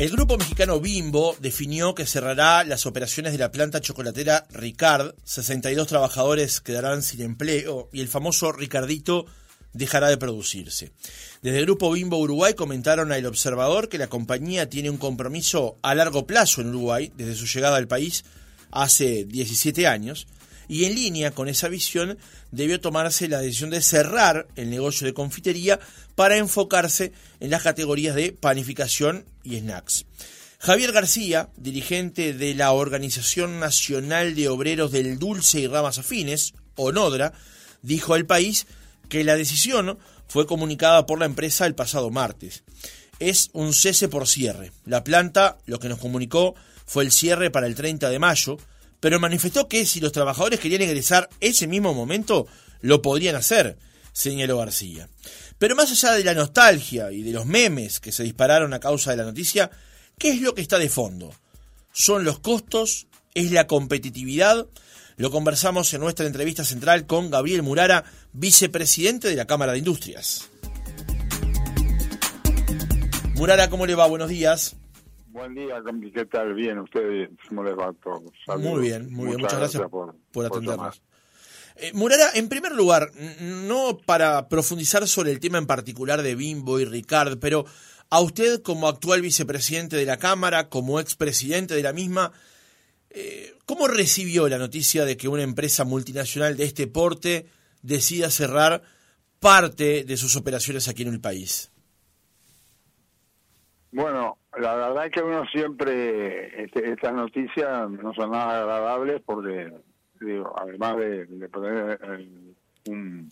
El grupo mexicano Bimbo definió que cerrará las operaciones de la planta chocolatera Ricard, 62 trabajadores quedarán sin empleo y el famoso Ricardito dejará de producirse. Desde el grupo Bimbo Uruguay comentaron a El Observador que la compañía tiene un compromiso a largo plazo en Uruguay desde su llegada al país hace 17 años y en línea con esa visión debió tomarse la decisión de cerrar el negocio de confitería para enfocarse en las categorías de panificación y snacks. Javier García, dirigente de la Organización Nacional de Obreros del Dulce y Ramas Afines, ONODRA, dijo al país que la decisión fue comunicada por la empresa el pasado martes. Es un cese por cierre. La planta lo que nos comunicó fue el cierre para el 30 de mayo, pero manifestó que si los trabajadores querían egresar ese mismo momento, lo podrían hacer, señaló García. Pero más allá de la nostalgia y de los memes que se dispararon a causa de la noticia, ¿qué es lo que está de fondo? ¿Son los costos? ¿Es la competitividad? Lo conversamos en nuestra entrevista central con Gabriel Murara, vicepresidente de la Cámara de Industrias. Murara, ¿cómo le va? Buenos días. Buen día, ¿qué tal? Bien, ustedes, ¿cómo les va? Muy bien, muy bien. Muchas, gracias, por, atendernos. Eh, Murara, en primer lugar, no para profundizar sobre el tema en particular de Bimbo y Ricard, pero a usted como actual vicepresidente de la Cámara, como expresidente de la misma, eh, ¿cómo recibió la noticia de que una empresa multinacional de este porte decida cerrar parte de sus operaciones aquí en el país? Bueno, la verdad es que uno siempre, este, estas noticias no son nada agradables porque, digo, además de, de poner un,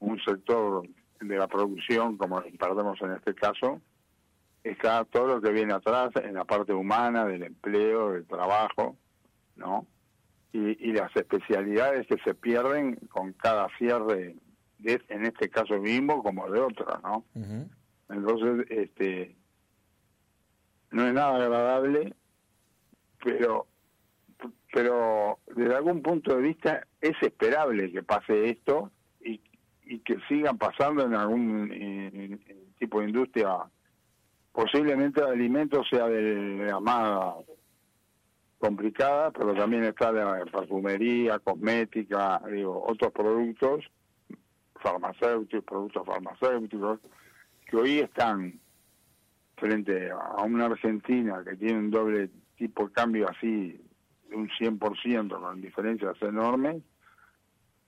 un sector de la producción, como perdemos en este caso, está todo lo que viene atrás en la parte humana, del empleo, del trabajo, ¿no? Y, y las especialidades que se pierden con cada cierre, de, en este caso mismo como de otra, ¿no? Entonces, este no es nada agradable, pero pero desde algún punto de vista es esperable que pase esto y, y que sigan pasando en algún tipo de industria. Posiblemente el alimento sea de la más complicada, pero también está la perfumería, cosmética, digo, otros productos farmacéuticos, productos farmacéuticos, que hoy están frente a una Argentina que tiene un doble tipo de cambio así, de un 100%, con diferencias enormes,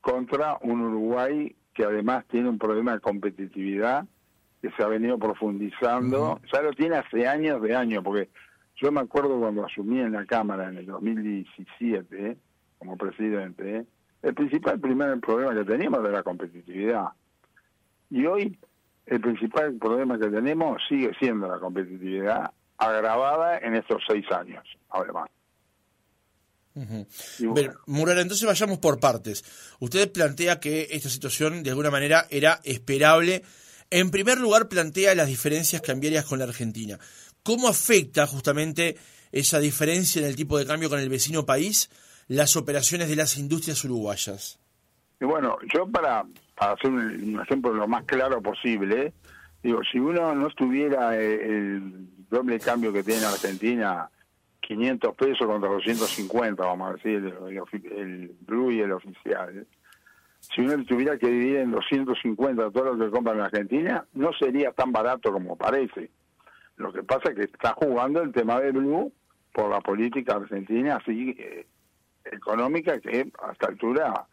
contra un Uruguay que además tiene un problema de competitividad que se ha venido profundizando, ya lo tiene hace años de años, porque yo me acuerdo cuando asumí en la Cámara en el 2017 como presidente, el principal primer problema que teníamos era la competitividad. Y hoy el principal problema que tenemos sigue siendo la competitividad agravada en estos seis años, además. Murara, entonces vayamos por partes. Usted plantea que esta situación de alguna manera era esperable. En primer lugar, plantea las diferencias cambiarias con la Argentina. ¿Cómo afecta justamente esa diferencia en el tipo de cambio con el vecino país las operaciones de las industrias uruguayas? Y bueno, yo para, para hacer un, ejemplo lo más claro posible, digo, si uno no estuviera el, doble cambio que tiene Argentina, 500 pesos contra 250, vamos a decir, el, blue y el oficial, si uno tuviera que dividir en 250 todo lo que compra en Argentina, no sería tan barato como parece. Lo que pasa es que está jugando el tema de blue por la política argentina así eh, económica que a esta altura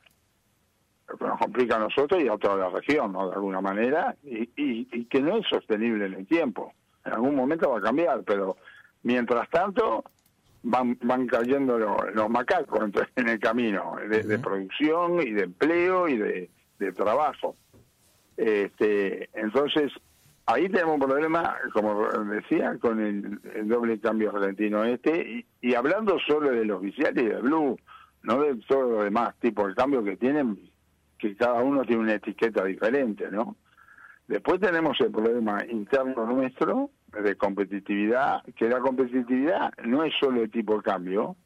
que nos complica a nosotros y a toda la región, ¿no? De alguna manera, y, y, que no es sostenible en el tiempo. En algún momento va a cambiar, pero mientras tanto van, van cayendo los, macacos en el camino de, producción y de empleo y de, trabajo. Este, entonces, ahí tenemos un problema, como decía, con el, doble cambio argentino este, y, y, hablando solo de los oficiales y de Blue, no de todos los demás tipos de cambios que tienen, que cada uno tiene una etiqueta diferente, ¿no? Después tenemos el problema interno nuestro de competitividad, que la competitividad no es solo el tipo de cambio,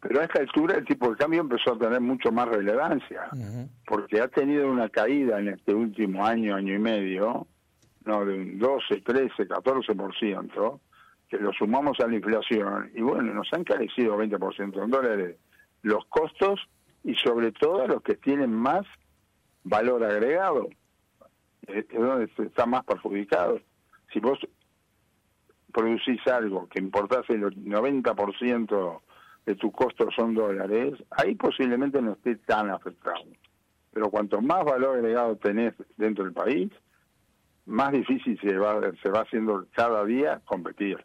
pero a esta altura el tipo de cambio empezó a tener mucho más relevancia, porque ha tenido una caída en este último año, año y medio, no de un 12, 13, 14%, que lo sumamos a la inflación, y bueno, nos han carecido 20% en dólares los costos y sobre todo a los que tienen más valor agregado, es donde está más perjudicado. Si vos producís algo que importás el 90% de tu costo son dólares, ahí posiblemente no esté tan afectado. Pero cuanto más valor agregado tenés dentro del país, más difícil se va, se va haciendo cada día competir.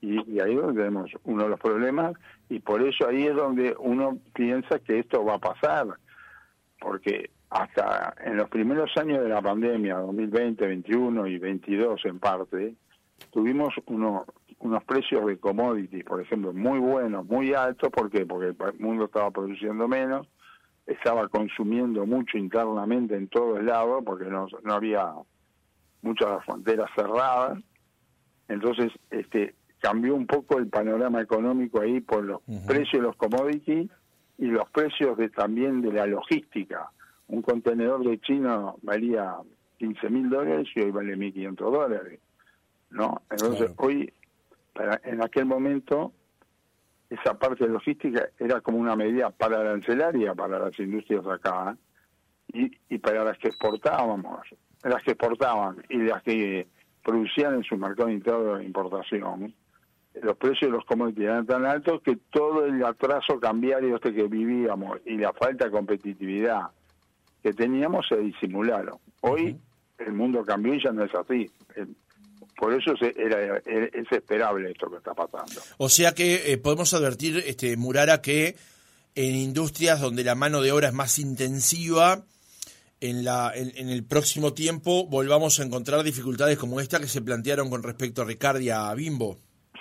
Y, ahí es donde tenemos uno de los problemas y por eso ahí es donde uno piensa que esto va a pasar, porque hasta en los primeros años de la pandemia, 2020, 21 y 22 en parte, tuvimos unos unos precios de commodities, por ejemplo, muy buenos, muy altos, ¿por qué? Porque el mundo estaba produciendo menos, estaba consumiendo mucho internamente en todos lados, porque no, no había muchas fronteras cerradas, entonces este cambió un poco el panorama económico ahí por los precios de los commodities y los precios de también de la logística. Un contenedor de China valía 15 mil dólares y hoy vale 1.500 dólares. ¿no? Entonces hoy, para, en aquel momento, esa parte de logística era como una medida para arancelaria para las industrias acá y, y para las que exportábamos, las que exportaban y las que producían en su mercado interno de importación los precios de los commodities eran tan altos que todo el atraso cambiario este que vivíamos y la falta de competitividad que teníamos se disimularon. Hoy el mundo cambió y ya no es así. Por eso es, era, es esperable esto que está pasando. O sea que eh, podemos advertir, este Murara, que en industrias donde la mano de obra es más intensiva, en, la, en, el próximo tiempo volvamos a encontrar dificultades como esta que se plantearon con respecto a Ricardi a Bimbo.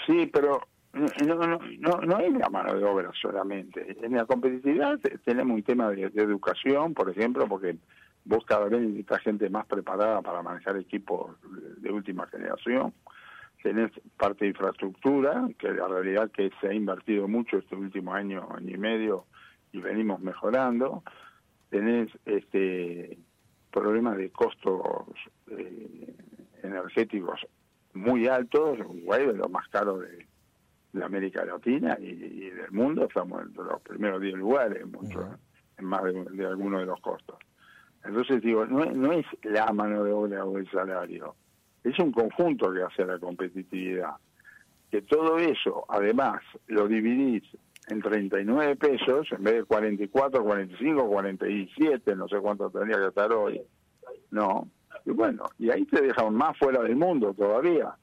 Sí, pero no, no, no, no es la mano de obra solamente. En la competitividad tenemos un tema de, educación, por ejemplo, porque vos cada vez necesitas gente más preparada para manejar equipos de, última generación. Tenés parte de infraestructura, que la realidad que se ha invertido mucho este último año, año y medio, y venimos mejorando. Tenés este problemas de costos eh, energéticos muy altos, Uruguay de los más caros de, América Latina y, del mundo, estamos entre los primeros 10 lugares, mucho, en más de, algunos de los costos. Entonces digo, no, no es la mano de obra o el salario, es un conjunto que hace la competitividad. Que todo eso, además, lo dividís en 39 pesos, en vez de 44, 45, 47, no sé cuánto tendría que estar hoy, no, y bueno, y ahí te dejan más fuera del mundo todavía.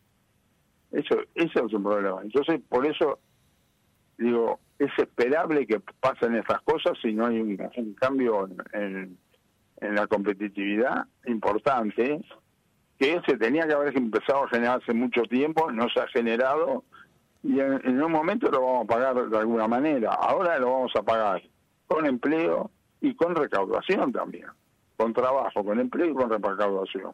Eso, eso es un problema. Entonces, por eso digo, es esperable que pasen estas cosas si no hay un, cambio en, la competitividad importante que se tenía que haber empezado a generar hace mucho tiempo, no se ha generado y en, en, un momento lo vamos a pagar de alguna manera. Ahora lo vamos a pagar con empleo y con recaudación también con trabajo, con empleo y con recaudación.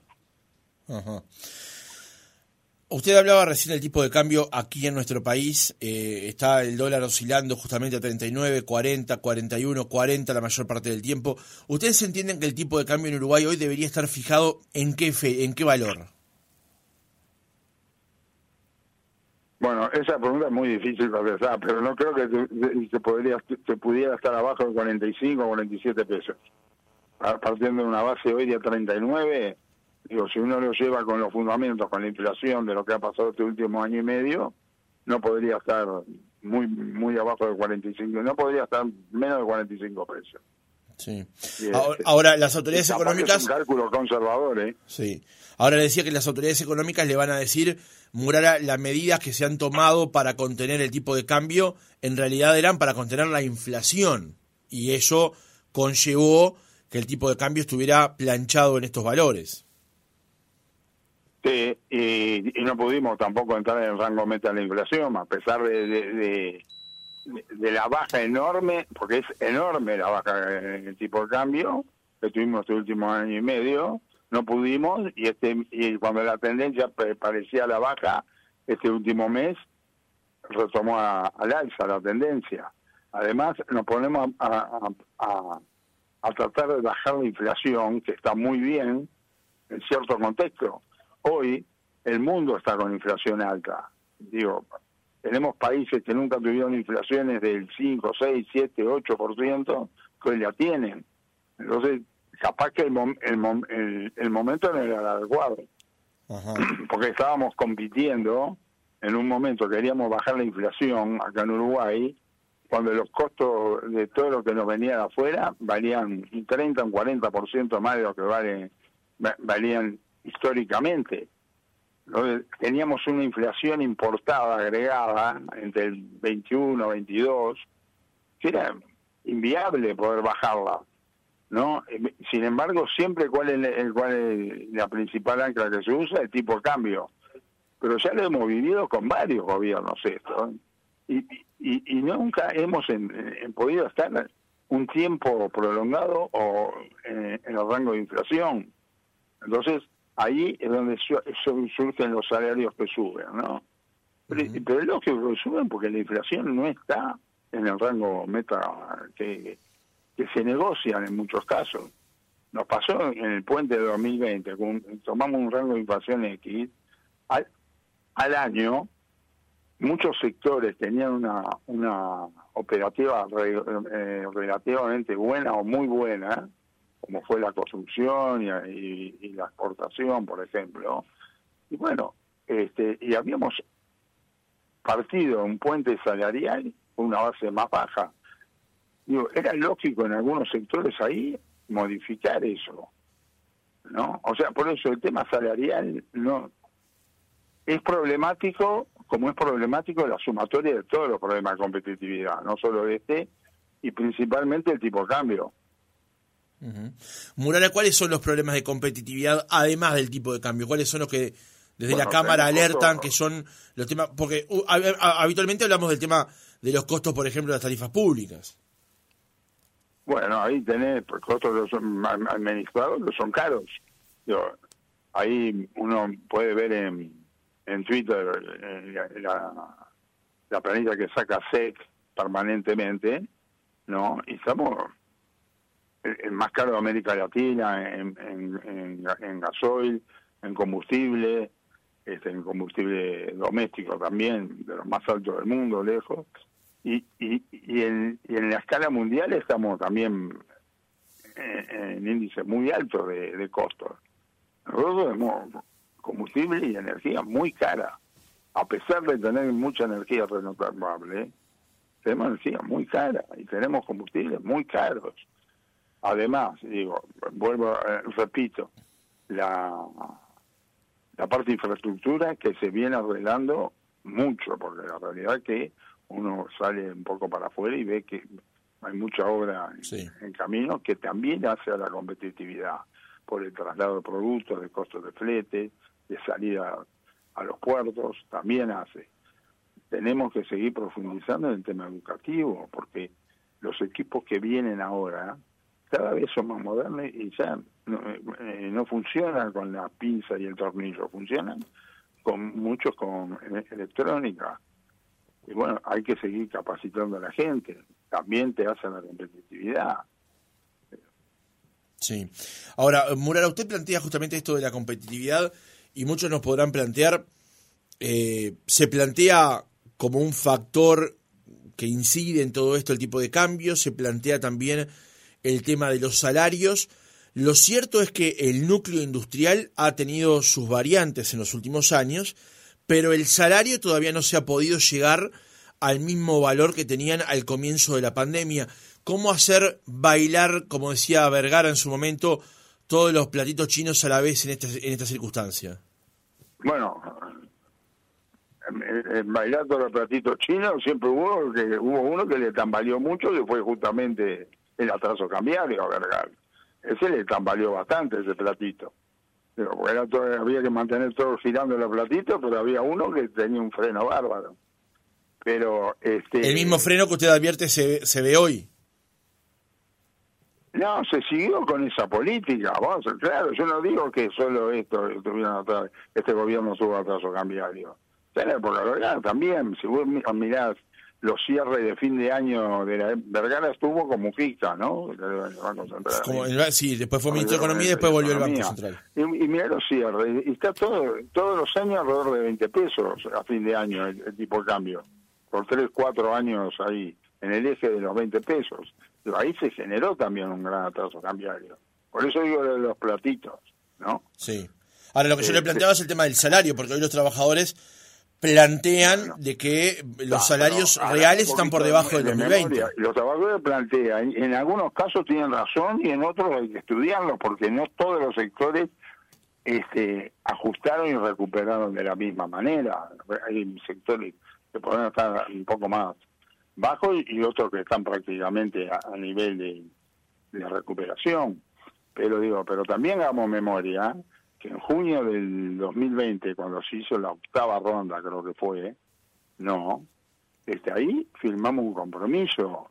Usted hablaba recién del tipo de cambio aquí en nuestro país. Eh, está el dólar oscilando justamente a 39, 40, 41, 40 la mayor parte del tiempo. ¿Ustedes entienden que el tipo de cambio en Uruguay hoy debería estar fijado en qué, fe, en qué valor? Bueno, esa pregunta es muy difícil para pensar, pero no creo que se, podría, se pudiera estar abajo de 45 o 47 pesos partiendo de una base hoy de 39, digo, si uno lo lleva con los fundamentos, con la inflación de lo que ha pasado este último año y medio, no podría estar muy muy abajo de 45, no podría estar menos de 45 pesos. Sí. Ahora, las autoridades económicas. Es un cálculo conservador, ¿eh? Sí. Ahora decía que las autoridades económicas le van a decir, Murara, las medidas que se han tomado para contener el tipo de cambio, en realidad eran para contener la inflación. Y eso conllevó que el tipo de cambio estuviera planchado en estos valores. Sí, y, no pudimos tampoco entrar en el rango meta de la inflación, a pesar de, de, la baja enorme, porque es enorme la baja en el tipo de cambio que tuvimos este último año y medio, no pudimos, y este y cuando la tendencia parecía la baja, este último mes retomó al alza la tendencia. Además, nos ponemos a a tratar de bajar la inflación, que está muy bien en cierto contexto. Hoy el mundo está con inflación alta. digo, tenemos países que nunca tuvieron inflaciones del 5, 6, 7, 8%, que hoy la tienen. Entonces, capaz que el, el, el, momento no era el adecuado. Porque estábamos compitiendo, en un momento queríamos bajar la inflación acá en Uruguay, cuando los costos de todo lo que nos venía de afuera valían un 30 o un 40% más de lo que vale, valían históricamente. Teníamos una inflación importada agregada entre el 21 y 22, que era inviable poder bajarla. ¿no? Sin embargo, siempre cuál es, el, cuál es la principal ancla que se usa, el tipo de cambio. Pero ya lo hemos vivido con varios gobiernos esto. Y, y, nunca hemos podido estar un tiempo prolongado o en, el rango de inflación. Entonces, ahí es donde surgen los salarios que suben, ¿no? Pero, es lógico que suben porque la inflación no está en el rango meta que, que se negocian en muchos casos. Nos pasó en el puente de 2020, tomamos un rango de inflación X, al, al año muchos sectores tenían una, una operativa eh, relativamente buena o muy buena, como fue la construcción y, la exportación, por ejemplo. Y bueno, este, y habíamos partido un puente salarial con una base más baja. Digo, era lógico en algunos sectores ahí modificar eso, ¿no? O sea, por eso el tema salarial no es problemático como es problemático la sumatoria de todos los problemas de competitividad, no solo este, y principalmente el tipo de cambio. Murala, ¿cuáles son los problemas de competitividad además del tipo de cambio? ¿Cuáles son los que desde la Cámara alertan que son los temas? Porque uh, habitualmente hablamos del tema de los costos, por ejemplo, de las tarifas públicas. Bueno, ahí tenés pues, costos administrados que son caros. ahí uno puede ver en en Twitter la, la planilla que saca SEC permanentemente, ¿no? Y estamos el, más caro de América Latina en, en, gasoil, en combustible, este, en combustible doméstico también, de los más altos del mundo, lejos. Y, y, y, en, y en la escala mundial estamos también en, índices muy altos de, de costos. Nosotros hemos combustible y energía muy cara. A pesar de tener mucha energía renovable, tenemos energía muy cara y tenemos combustibles muy caros. Además, digo, vuelvo, eh, repito, la, la parte de infraestructura que se viene arreglando mucho, porque la realidad es que uno sale un poco para afuera y ve que hay mucha obra en, camino que también hace a la competitividad por el traslado de productos, de costos de flete, de salida a los puertos, también hace. Tenemos que seguir profundizando en el tema educativo, porque los equipos que vienen ahora cada vez son más modernos y ya no, eh, funcionan con la pinza y el tornillo, funcionan con muchos con electrónica. Y bueno, hay que seguir capacitando a la gente. También te hace la competitividad. Sí. Ahora, Murara, usted plantea justamente esto de la competitividad y muchos nos podrán plantear, eh, se plantea como un factor que incide en todo esto el tipo de cambio, se plantea también el tema de los salarios. Lo cierto es que el núcleo industrial ha tenido sus variantes en los últimos años, pero el salario todavía no se ha podido llegar al mismo valor que tenían al comienzo de la pandemia. ¿Cómo hacer bailar, como decía Vergara en su momento, todos los platitos chinos a la vez en esta, en esta circunstancia? Bueno, en bailar todos los platitos chinos siempre hubo hubo uno que le tambaleó mucho que fue justamente el atraso cambiario a Ese le tambaleó bastante ese platito. Pero había que mantener todo girando los platitos, pero había uno que tenía un freno bárbaro. Pero este el mismo freno que usted advierte se, se ve hoy. No, se siguió con esa política. Vamos, claro, yo no digo que solo esto, este gobierno tuvo atraso cambiario. En la época también, si vos mirás los cierres de fin de año de la Vergara estuvo como Mujica, ¿no? sí, después fue ministro de Economía y después volvió al Banco Central. Y, y mira los cierres, y está todo, todos los años alrededor de 20 pesos a fin de año el, tipo de cambio, por 3, 4 años ahí, en el eje de los 20 pesos. Ahí se generó también un gran atraso cambiario. Por eso digo de los platitos, ¿no? Sí. Ahora, lo que yo le planteaba es el tema del salario, porque hoy los trabajadores plantean de que los salarios reales están por debajo del 2020. los trabajadores plantean, en algunos casos tienen razón y en otros hay que estudiarlo, porque no todos los sectores este, ajustaron y recuperaron de la misma manera. Hay sectores que pueden estar un poco más bajos y otros que están prácticamente a, nivel de, de recuperación. Pero digo, pero también hagamos memoria en junio del 2020, cuando se hizo la octava ronda, creo que fue, no, desde ahí firmamos un compromiso,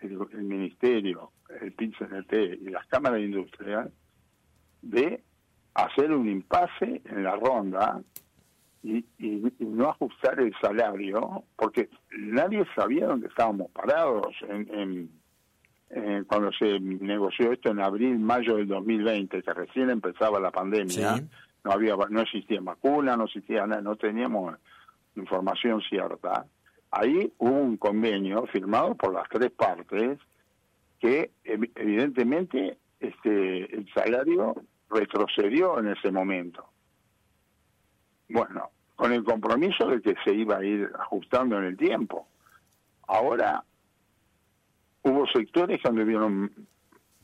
el, Ministerio, el pit y las cámaras de industria, de hacer un impasse en la ronda y, no ajustar el salario, porque nadie sabía dónde estábamos parados en eh, cuando se negoció esto en abril, mayo del 2020, que recién empezaba la pandemia, no había, no existía vacuna, no existía nada, no teníamos información cierta. Ahí hubo un convenio firmado por las tres partes que evidentemente este el salario retrocedió en ese momento. Bueno, con el compromiso de que se iba a ir ajustando en el tiempo. Ahora hubo sectores que anduvieron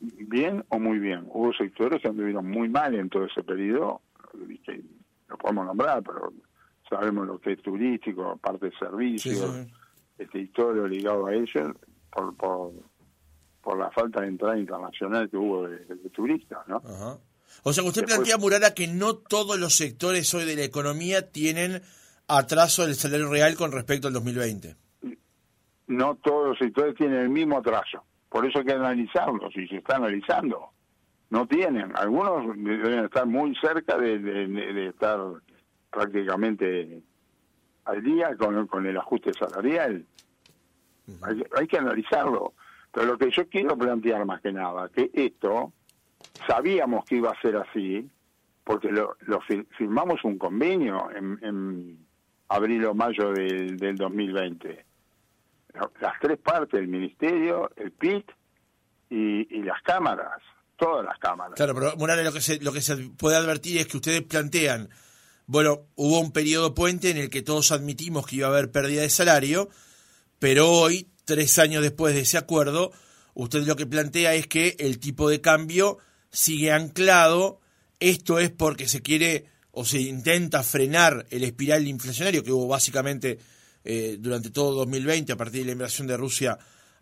bien o muy bien, hubo sectores que anduvieron muy mal en todo ese periodo, que lo podemos nombrar, pero sabemos lo que es turístico, parte de servicios, este historia ligado a ello, por, por, por la falta de entrada internacional que hubo de, turistas, ¿no? O sea, usted plantea, Murara, que no todos los sectores hoy de la economía tienen atraso del salario real con respecto al 2020 no todos los sectores tienen el mismo atraso. Por eso hay que analizarlos y se está analizando. No tienen. Algunos deben estar muy cerca de, estar prácticamente al día con, con el ajuste salarial. hay, que analizarlo. Pero lo que yo quiero plantear más que nada, que esto sabíamos que iba a ser así, porque lo, firmamos un convenio en, en abril o mayo del, del 2020 las tres partes, el ministerio, el PIT y, las cámaras, todas las cámaras. Claro, pero Morales, lo que, se, lo que se puede advertir es que ustedes plantean, bueno, hubo un periodo puente en el que todos admitimos que iba a haber pérdida de salario, pero hoy, tres años después de ese acuerdo, usted lo que plantea es que el tipo de cambio sigue anclado, esto es porque se quiere o se intenta frenar el espiral inflacionario que hubo básicamente eh, durante todo 2020 a partir de la invasión de Rusia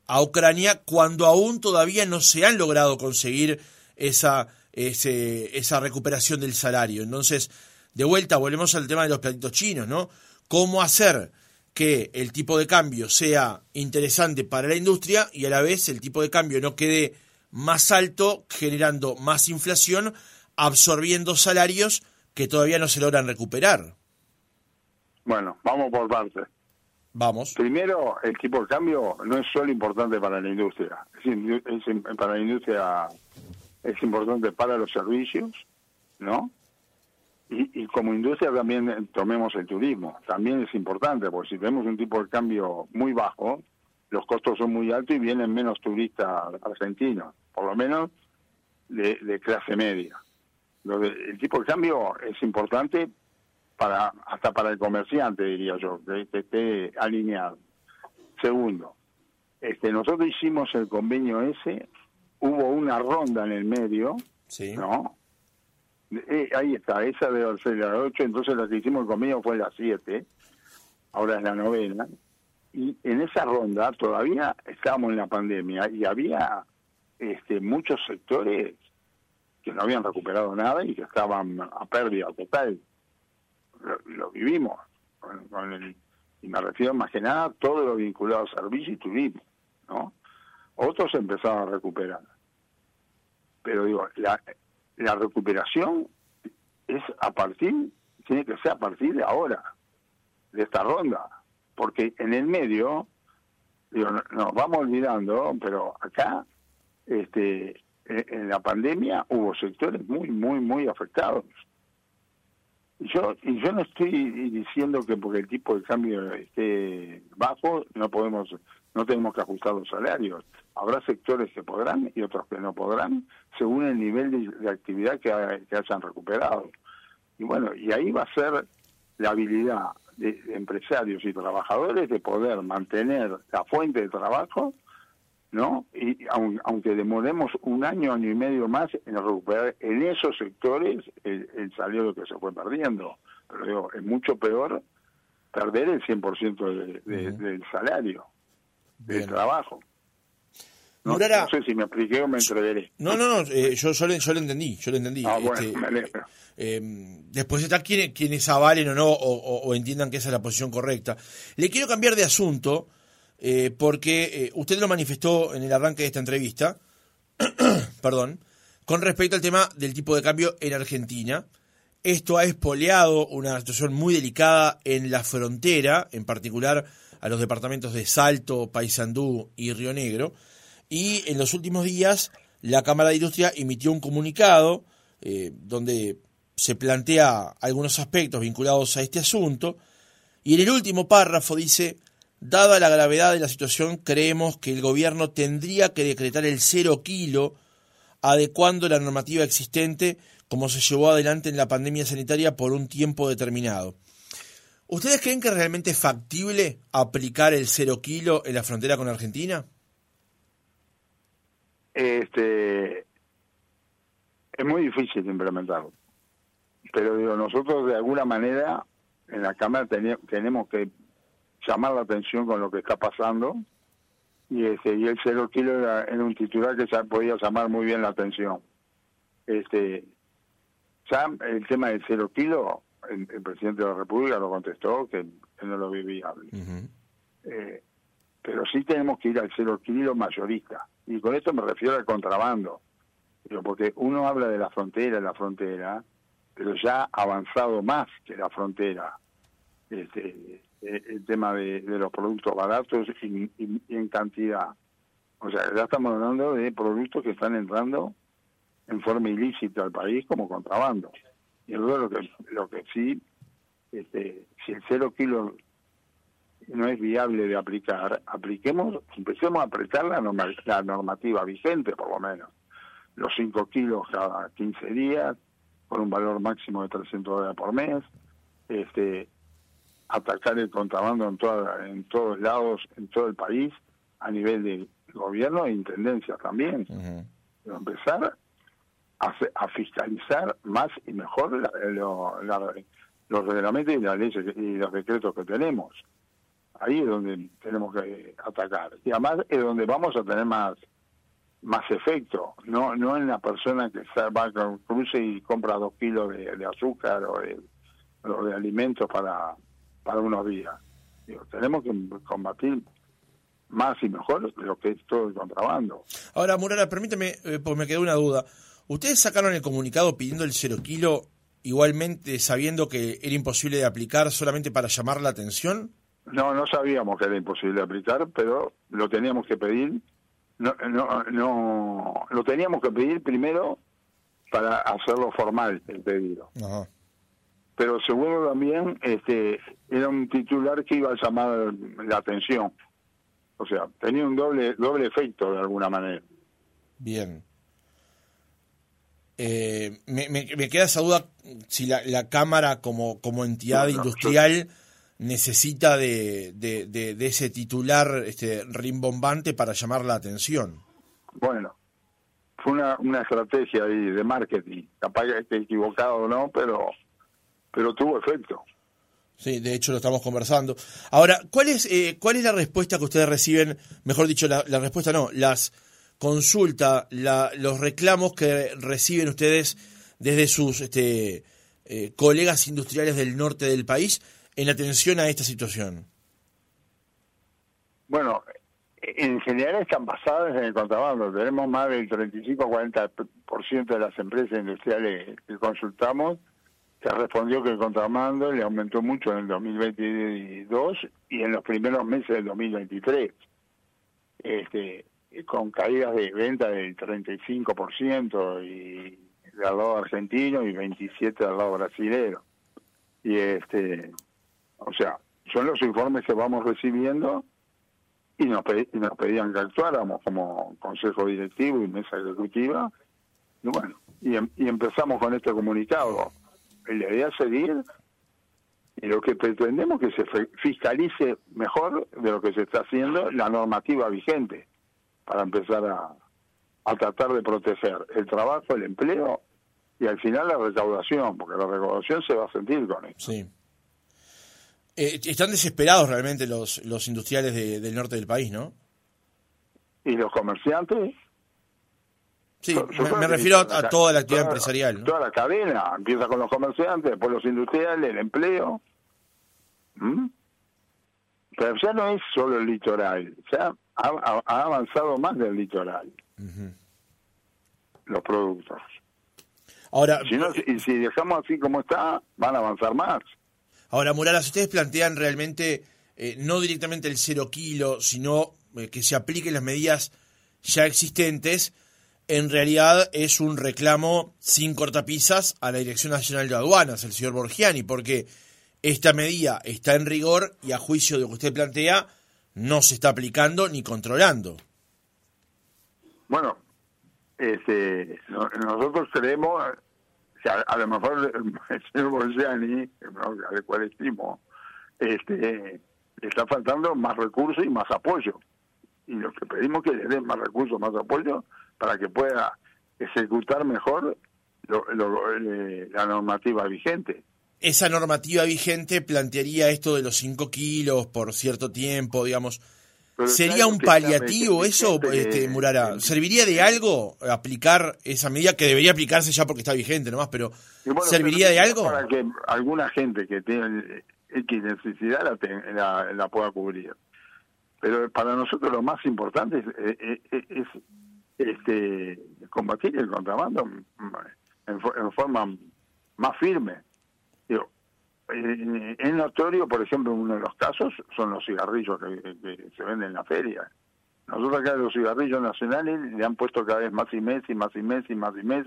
a Ucrania, cuando aún todavía no se han logrado conseguir esa, esa recuperación del salario. Entonces, de vuelta, volvemos al tema de los platitos chinos, ¿no? ¿Cómo hacer que el tipo de cambio sea interesante para la industria y a la vez el tipo de cambio no quede más alto, generando más inflación, absorbiendo salarios que todavía no se logran recuperar? Bueno, vamos por partes. Vamos. Primero, el tipo de cambio no es solo importante para la industria, es, para la industria es importante para los servicios, ¿no? Y, como industria también tomemos el turismo, también es importante, porque si tenemos un tipo de cambio muy bajo, los costos son muy altos y vienen menos turistas argentinos, por lo menos de, de clase media. el tipo de cambio es importante para hasta para el comerciante diría yo que, esté alineado. Segundo este nosotros hicimos el convenio ese hubo una ronda en el medio sí. no eh, ahí está esa debe ser la 8 entonces la que hicimos el convenio fue la 7 ahora es la novena y en esa ronda todavía estábamos en la pandemia y había este muchos sectores que no habían recuperado nada y que estaban a pérdida total lo, vivimos. Con, el, y me refiero más que nada a todo lo vinculado a servicio y turismo, ¿no? Otros empezaron a recuperar. Pero digo, la, la recuperación es a partir, tiene que ser a partir de ahora, de esta ronda, porque en el medio digo, nos vamos olvidando, pero acá, este, en la pandemia hubo sectores muy, muy, muy afectados. Yo, yo no estoy diciendo que porque el tipo de cambio esté bajo, no podemos, no tenemos que ajustar los salarios. Habrá sectores que podrán y otros que no podrán, según el nivel de, actividad que, que hayan recuperado. Y bueno, y ahí va a ser la habilidad de, empresarios y trabajadores de poder mantener la fuente de trabajo, ¿no? Y aunque demoremos un año, año y medio más en recuperar en esos sectores el, el salario que se fue perdiendo. Pero digo, es mucho peor perder el 100% de, del salario, del trabajo. No, sé si me expliqué o me entreveré. No, no, no, eh, yo, yo, yo, entendí, yo le entendí. Ah, este, eh, después está quienes, quienes avalen o no, o, entiendan que esa es la posición correcta. Le quiero cambiar de asunto, eh, porque usted lo manifestó en el arranque de esta entrevista, perdón, con respecto al tema del tipo de cambio en Argentina. Esto ha espoleado una situación muy delicada en la frontera, en particular a los departamentos de Salto, Paysandú y Río Negro y en los últimos días la Cámara de Industria emitió un comunicado eh, donde se plantea algunos aspectos vinculados a este asunto y en el último párrafo dice, dada la gravedad de la situación, creemos que el gobierno tendría que decretar el cero kilo adecuando la normativa existente como se llevó adelante en la pandemia sanitaria por un tiempo determinado. ¿Ustedes creen que es realmente factible aplicar el cero kilo en la frontera con Argentina? este es muy difícil implementarlo. Pero digo, nosotros de alguna manera en la Cámara tenemos que llamar la atención con lo que está pasando y este y el cero kilo era, un titular que ya podía llamar muy bien la atención. Este ya el tema del cero kilo, el, presidente de la República lo contestó que, no lo ve viable. eh, pero sí tenemos que ir al cero kilo mayorista. Y con esto me refiero al contrabando. porque uno habla de la frontera, la frontera, pero ya ha avanzado más que la frontera. Este, eh, el tema de, los productos baratos y, en cantidad. O sea, ya estamos hablando de productos que están entrando en forma ilícita al país como contrabando. Y luego lo que, lo que sí, este, si el cero kilo no es viable de aplicar, apliquemos, empecemos a apretar la, la normativa vigente, por lo menos. Los 5 kilos cada 15 días, con un valor máximo de 300 dólares por mes, este, atacar el contrabando en, toda, en todos lados, en todo el país, a nivel de gobierno e intendencia también. Empezar a, a, fiscalizar más y mejor los reglamentos y las leyes y los decretos que tenemos ahí es donde tenemos que atacar. Y además es donde vamos a tener más más efecto, no no en la persona que va con cruce y compra dos kilos de, azúcar o de, de alimentos para, para unos días. Digo, tenemos que combatir más y mejor lo que es todo el contrabando. Ahora, Murara, permíteme, eh, pues me quedó una duda. ¿Ustedes sacaron el comunicado pidiendo el cero kilo igualmente sabiendo que era imposible de aplicar solamente para llamar la atención? No, no sabíamos que era imposible aplicar, pero lo teníamos que pedir. No, no, no, lo teníamos que pedir primero para hacerlo formal el pedido. Pero segundo también, este, era un titular que iba a llamar la atención. O sea, tenía un doble doble efecto de alguna manera. Bien. Eh, me, me, queda esa duda si la, la Cámara como, como entidad industrial necesita de, de, ese titular este, rimbombante para llamar la atención. Bueno, fue una, una estrategia ahí de marketing, capaz que esté equivocado o no, pero, pero tuvo efecto. Sí, de hecho lo estamos conversando. Ahora, ¿cuál es, eh, cuál es la respuesta que ustedes reciben? Mejor dicho, la, la respuesta no, las consultas, la, los reclamos que reciben ustedes desde sus este, eh, colegas industriales del norte del país en atención a esta situación? Bueno, en general están basadas en el contrabando. Tenemos más del 35-40% de las empresas industriales que consultamos que respondió que el contrabando le aumentó mucho en el 2022 y en los primeros meses del 2023. este, con caídas de venta del 35% y del lado argentino y 27 del lado brasilero. Y este, o sea, son los informes que vamos recibiendo y nos, nos pedían que actuáramos como consejo directivo y mesa ejecutiva. Y bueno, y, em, y empezamos con este comunicado. La idea es seguir y lo que pretendemos es que se fiscalice mejor de lo que se está haciendo la normativa vigente para empezar a, a tratar de proteger el trabajo, el empleo y al final la recaudación, porque la recaudación se va a sentir con esto. Sí. Eh, están desesperados realmente los, los industriales del norte del país, ¿no? ¿Y los comerciantes? Sí, me, refiero a, toda la actividad empresarial. Toda la cadena, empieza con los comerciantes, después los industriales, el empleo. ¿Mm? Pero ya no es solo el litoral, ya ha, avanzado más del litoral. Los productos. Ahora, y si dejamos así como está, van a avanzar más. Ahora, Muralas, ustedes plantean realmente eh, no directamente el cero kilo, sino eh, que se apliquen las medidas ya existentes. En realidad es un reclamo sin cortapisas a la Dirección Nacional de Aduanas, el señor Borgiani, porque esta medida está en rigor y a juicio de lo que usted plantea, no se está aplicando ni controlando. Bueno, este, nosotros creemos a, lo mejor el señor Bolsani, al cual estimo, este, le está faltando más recursos y más apoyo. Y lo que pedimos que le den más recursos, más apoyo, para que pueda ejecutar mejor eh, la normativa vigente. Esa normativa vigente plantearía esto de los 5 kilos por cierto tiempo, digamos. ¿Sería un paliativo eso, este, Murara? ¿Serviría de algo aplicar esa medida que debería aplicarse ya porque está vigente nomás, pero ¿serviría de algo? Para que alguna gente que tiene X necesidad la, la, pueda cubrir. Pero para nosotros lo más importante es, es, este, combatir el contrabando en, en forma más firme. Digo, es notorio, por ejemplo, uno de los casos son los cigarrillos que, se venden en la feria. Nosotros acá los cigarrillos nacionales le han puesto cada vez más y más y más y más y más y más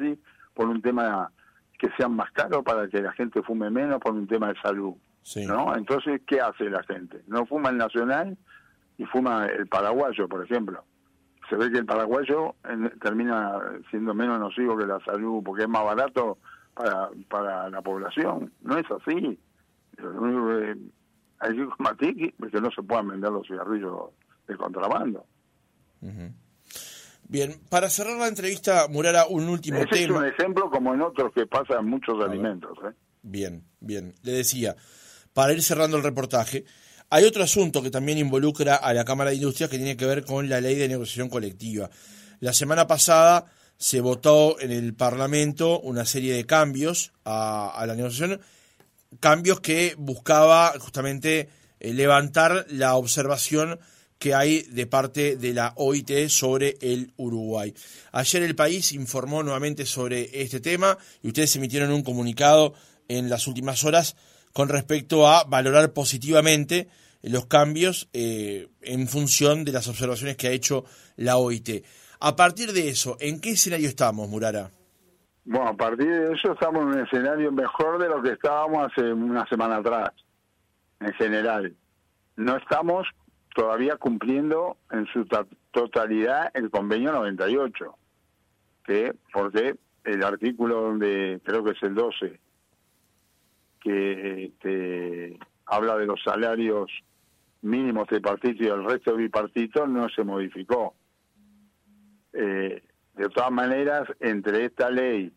por un tema que sean más caros para que la gente fume menos por un tema de salud. ¿no? Entonces, ¿qué hace la gente? No fuma el nacional y fuma el paraguayo, por ejemplo. Se ve que el paraguayo termina siendo menos nocivo que la salud porque es más barato para, para la población. No es así. Hay que combatir que no se puedan vender los cigarrillos de contrabando. Bien, para cerrar la entrevista, Murara, un último Ese tema. es un ejemplo como en otros que pasa en muchos alimentos. ¿eh? Bien, bien. Le decía, para ir cerrando el reportaje, hay otro asunto que también involucra a la Cámara de Industrias que tiene que ver con la ley de negociación colectiva. La semana pasada se votó en el Parlamento una serie de cambios a, la negociación, cambios que buscaba justamente eh, levantar la observación que hay de parte de la OIT sobre el Uruguay. Ayer el país informó nuevamente sobre este tema y ustedes emitieron un comunicado en las últimas horas con respecto a valorar positivamente los cambios eh, en función de las observaciones que ha hecho la OIT. A partir de eso, ¿en qué escenario estamos, Murara? Bueno, a partir de eso estamos en un escenario mejor de lo que estábamos hace una semana atrás, en general. No estamos todavía cumpliendo en su totalidad el convenio 98, que porque el artículo donde creo que es el 12, que este, habla de los salarios mínimos de partido y el resto de bipartito no se modificó. Eh, de todas maneras, entre esta ley,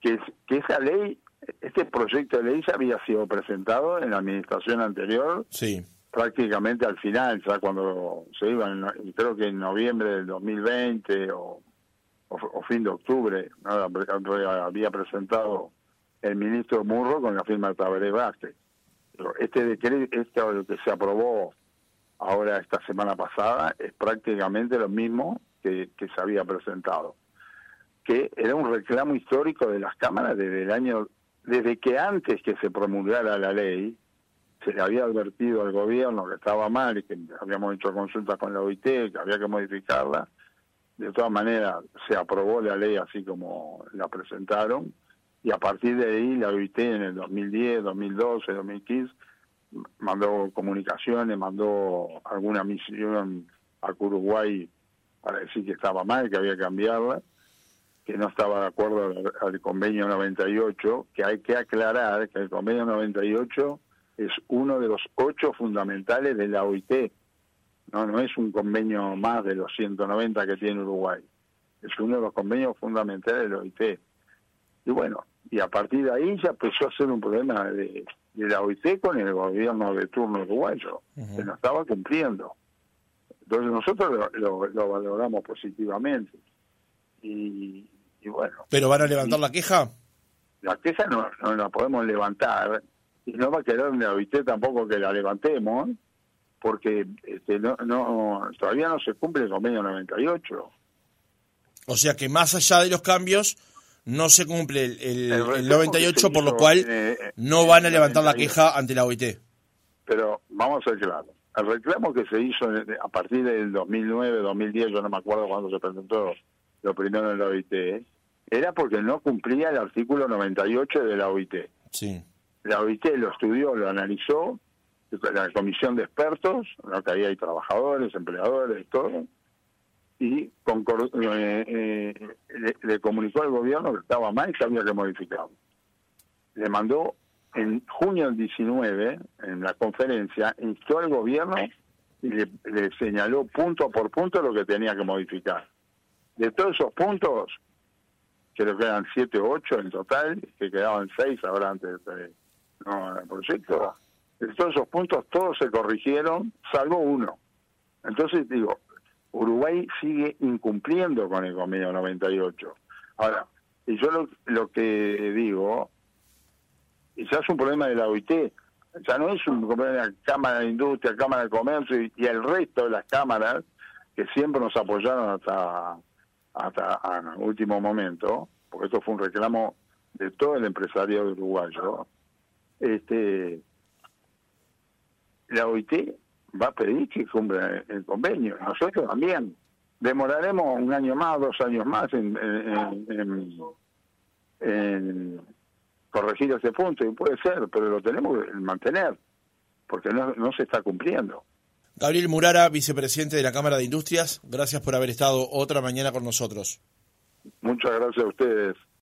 que, que esa ley, este proyecto de ley ya había sido presentado en la administración anterior, sí. prácticamente al final, ya cuando se iba, creo que en noviembre del 2020 o, o, fin de octubre, había presentado el ministro Murro con la firma de Tabaré Vázquez. Este decreto, este que se aprobó ahora esta semana pasada, es prácticamente lo mismo que, se había presentado, que era un reclamo histórico de las cámaras desde el año, desde que antes que se promulgara la ley, se le había advertido al gobierno que estaba mal y que habíamos hecho consultas con la OIT, que había que modificarla. De todas maneras, se aprobó la ley así como la presentaron y a partir de ahí la OIT en el 2010, 2012, 2015 mandó comunicaciones, mandó alguna misión a Uruguay para decir que estaba mal, que había que cambiarla, que no estaba de acuerdo al, convenio 98, que hay que aclarar que el convenio 98 es uno de los ocho fundamentales de la OIT, no, no es un convenio más de los 190 que tiene Uruguay, es uno de los convenios fundamentales de la OIT. Y bueno, y a partir de ahí ya empezó a ser un problema de, la OIT con el gobierno de turno uruguayo, que no estaba cumpliendo. Entonces nosotros lo, valoramos positivamente. Y, bueno. ¿Pero van a levantar la queja? La queja no, no la podemos levantar y no va a quedar en la OIT tampoco que la levantemos porque este, no, no todavía no se cumple el convenio 98. O sea que más allá de los cambios no se cumple el, el, 98, por lo cual eh, no van a levantar la queja ante la OIT. Pero vamos a ser claros. El reclamo que se hizo a partir del 2009, 2010, yo no me acuerdo cuándo se presentó lo primero en la OIT, era porque no cumplía el artículo 98 de la OIT. Sí. La OIT lo estudió, lo analizó, la comisión de expertos, que hay trabajadores, empleadores, todo, y eh, eh, le, comunicó al gobierno que estaba mal y que había que modificarlo. Le mandó en junio del 19, en la conferencia, instó al gobierno y le, señaló punto por punto lo que tenía que modificar. De todos esos puntos, creo que eran siete o ocho en total, que quedaban seis ahora antes del proyecto, de todos esos puntos todos se corrigieron, salvo uno. Entonces digo, Uruguay sigue incumpliendo con el convenio 98. Ahora, y yo lo, que digo, ya es un problema de la OIT, ya no es un problema de la Cámara de Industria, Cámara de Comercio y, el resto de las cámaras que siempre nos apoyaron hasta hasta el último momento, porque esto fue un reclamo de todo el empresariado uruguayo. Este, la OIT va a pedir que cumpla el convenio. Nosotros también. Demoraremos un año más, dos años más en, en, corregir ese punto, y puede ser, pero lo tenemos que mantener, porque no, no se está cumpliendo. Gabriel Murara, vicepresidente de la Cámara de Industrias, gracias por haber estado otra mañana con nosotros. Muchas gracias a ustedes.